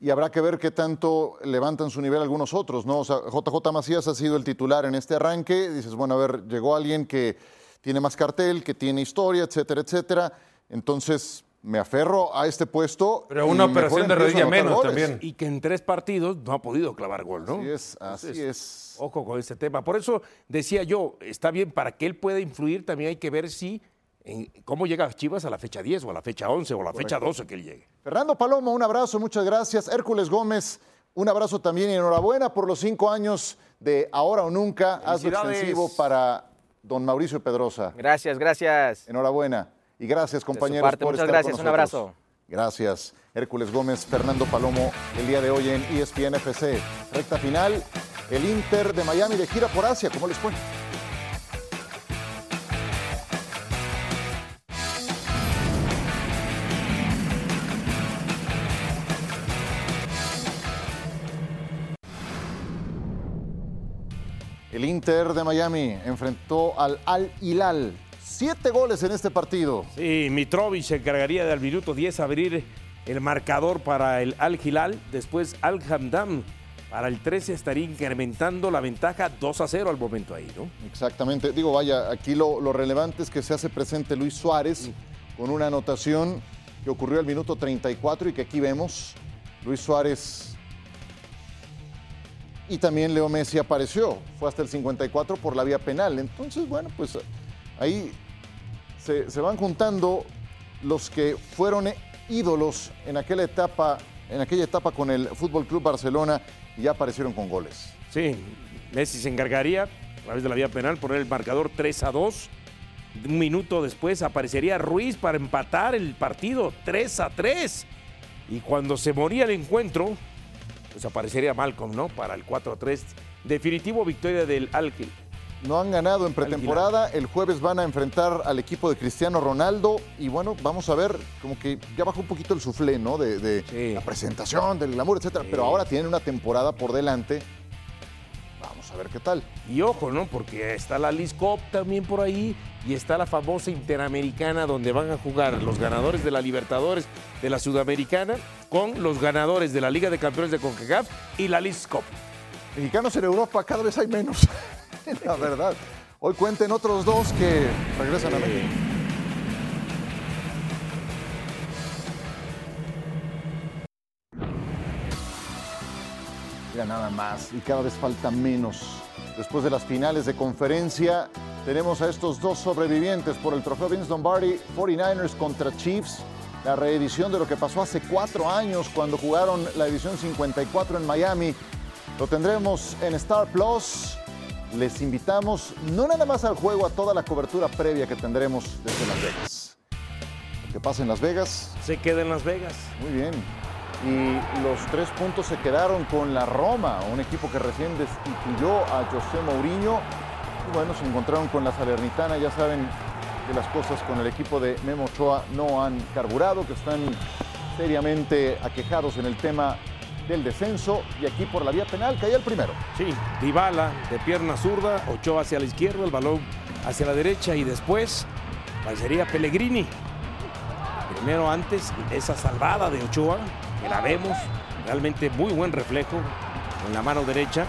Y habrá que ver qué tanto levantan su nivel algunos otros, ¿no? O sea, JJ Macías ha sido el titular en este arranque. Dices, bueno, a ver, llegó alguien que tiene más cartel, que tiene historia, etcétera, etcétera. Entonces, me aferro a este puesto.
Pero una operación de rodilla menos también.
Y que en tres partidos no ha podido clavar gol, ¿no?
Así es, así es.
Ojo con este tema. Por eso decía yo, está bien, para que él pueda influir también hay que ver si, en, cómo llega Chivas a la fecha 10 o a la fecha 11 o a la fecha 12 que él llegue.
Fernando Palomo, un abrazo, muchas gracias. Hércules Gómez, un abrazo también y enhorabuena por los cinco años de Ahora o Nunca. Hazlo extensivo para don Mauricio Pedrosa.
Gracias, gracias.
Enhorabuena. Y gracias, compañeros,
por Muchas gracias, un abrazo.
Gracias. Hércules Gómez, Fernando Palomo, el día de hoy en ESPN FC. Recta final, el Inter de Miami de gira por Asia. ¿Cómo les fue? El Inter de Miami enfrentó al Al Hilal Siete goles en este partido.
Sí, Mitrovic se encargaría de al minuto 10 abrir el marcador para el Al Hilal. Después Al Hamdam para el 13 estaría incrementando la ventaja 2 a 0 al momento ahí, ¿no?
Exactamente. Digo, vaya, aquí lo, relevante es que se hace presente Luis Suárez con una anotación que ocurrió al minuto 34 y que aquí vemos. Luis Suárez y también Leo Messi apareció. Fue hasta el 54 por la vía penal. Entonces, bueno, pues ahí se, van juntando los que fueron ídolos en aquella etapa, en aquella etapa con el Fútbol Club Barcelona y ya aparecieron con goles.
Sí, Messi se encargaría a través de la vía penal poner el marcador 3 a 2. Un minuto después aparecería Ruiz para empatar el partido 3 a 3. Y cuando se moría el encuentro, pues aparecería Malcolm, ¿no? Para el 4 a 3. Definitivo victoria del Alquil.
No han ganado en pretemporada. El jueves van a enfrentar al equipo de Cristiano Ronaldo. Y bueno, vamos a ver, como que ya bajó un poquito el suflé, ¿no? De, la presentación, del glamour, etcétera. Pero ahora tienen una temporada por delante. Vamos a ver qué tal.
Y ojo, ¿no? Porque está la Liz Cup también por ahí y está la famosa Interamericana donde van a jugar los ganadores de la Libertadores de la Sudamericana con los ganadores de la Liga de Campeones de CONCACAF y la Liz Cup.
Mexicanos en Europa cada vez hay menos, <laughs> <laughs> la verdad. Hoy cuenten otros dos que regresan a México. Mira nada más, y cada vez falta menos. Después de las finales de conferencia, tenemos a estos dos sobrevivientes por el trofeo Vince Lombardi, 49ers contra Chiefs, la reedición de lo que pasó hace cuatro años cuando jugaron la edición 54 en Miami. Lo tendremos en Star Plus. Les invitamos no nada más al juego, a toda la cobertura previa que tendremos desde Las Vegas. Lo que pasa en Las Vegas.
Se queda en Las Vegas.
Muy bien. Y los tres puntos se quedaron con la Roma, un equipo que recién destituyó a José Mourinho. Y bueno, se encontraron con la Salernitana, ya saben que las cosas con el equipo de Memo Ochoa no han carburado, que están seriamente aquejados en el tema del descenso y aquí por la vía penal caía el primero.
Sí, Dybala de pierna zurda, Ochoa hacia la izquierda, el balón hacia la derecha y después sería Pellegrini. Primero antes esa salvada de Ochoa, que la vemos, realmente muy buen reflejo con la mano derecha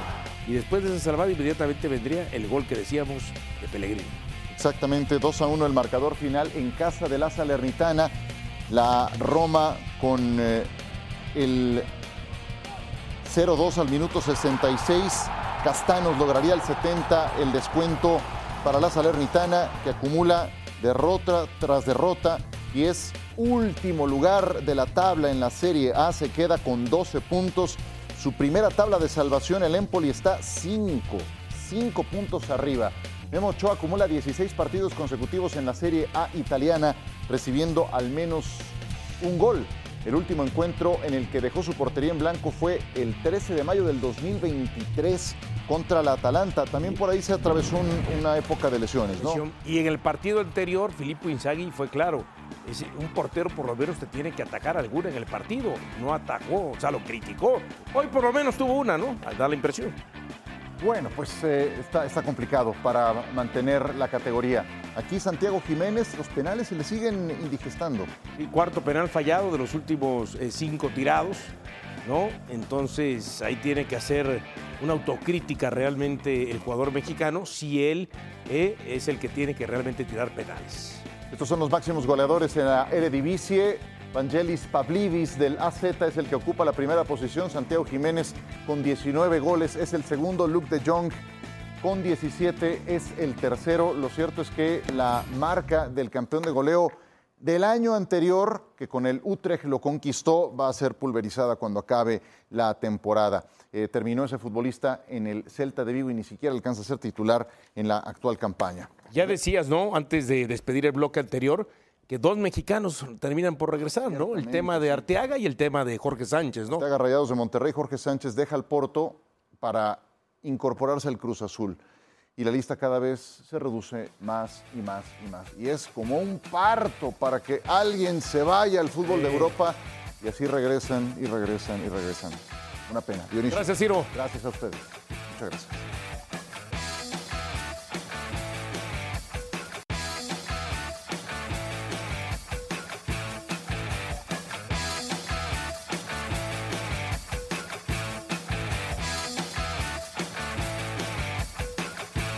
y después de esa salvada inmediatamente vendría el gol que decíamos de Pellegrini.
Exactamente, 2 a 1 el marcador final en casa de la Salernitana. La Roma con eh, el 0-2 al minuto 66. Castanos lograría el 70, el descuento para la Salernitana que acumula derrota tras derrota y es último lugar de la tabla en la Serie A. Se queda con 12 puntos. Su primera tabla de salvación, el Empoli, está 5, 5 puntos arriba. Memo Ochoa acumula 16 partidos consecutivos en la Serie A italiana, recibiendo al menos un gol. El último encuentro en el que dejó su portería en blanco fue el 13 de mayo del 2023 contra la Atalanta. También por ahí se atravesó un- una época de lesiones, ¿no?
Y en el partido anterior, Filippo Inzaghi fue claro. Es un portero por lo menos te tiene que atacar alguna en el partido. No atacó, o sea, lo criticó. Hoy por lo menos tuvo una, ¿no? Da la impresión.
Bueno, pues eh, está, está complicado para mantener la categoría. Aquí Santiago Jiménez, los penales se le siguen indigestando.
Y cuarto penal fallado de los últimos eh, cinco tirados, ¿no? Entonces ahí tiene que hacer una autocrítica realmente el jugador mexicano si él eh, es el que tiene que realmente tirar penales.
Estos son los máximos goleadores en la Eredivisie. Vangelis Pavlidis del AZ es el que ocupa la primera posición. Santiago Jiménez con 19 goles es el segundo. Luke de Jong con 17 es el tercero. Lo cierto es que la marca del campeón de goleo del año anterior, que con el Utrecht lo conquistó, va a ser pulverizada cuando acabe la temporada. Eh, terminó ese futbolista en el Celta de Vigo y ni siquiera alcanza a ser titular en la actual campaña.
Ya decías, ¿no? Antes de despedir el bloque anterior, que dos mexicanos terminan por regresar, ¿no? El tema de Arteaga y el tema de Jorge Sánchez, ¿no?
Arteaga Rayados de Monterrey, Jorge Sánchez deja el Porto para incorporarse al Cruz Azul. Y la lista cada vez se reduce más y más y más. Y es como un parto para que alguien se vaya al fútbol de Europa y así regresan y regresan y regresan. Una pena. Dionisio.
Gracias, Ciro.
Gracias a ustedes. Muchas gracias.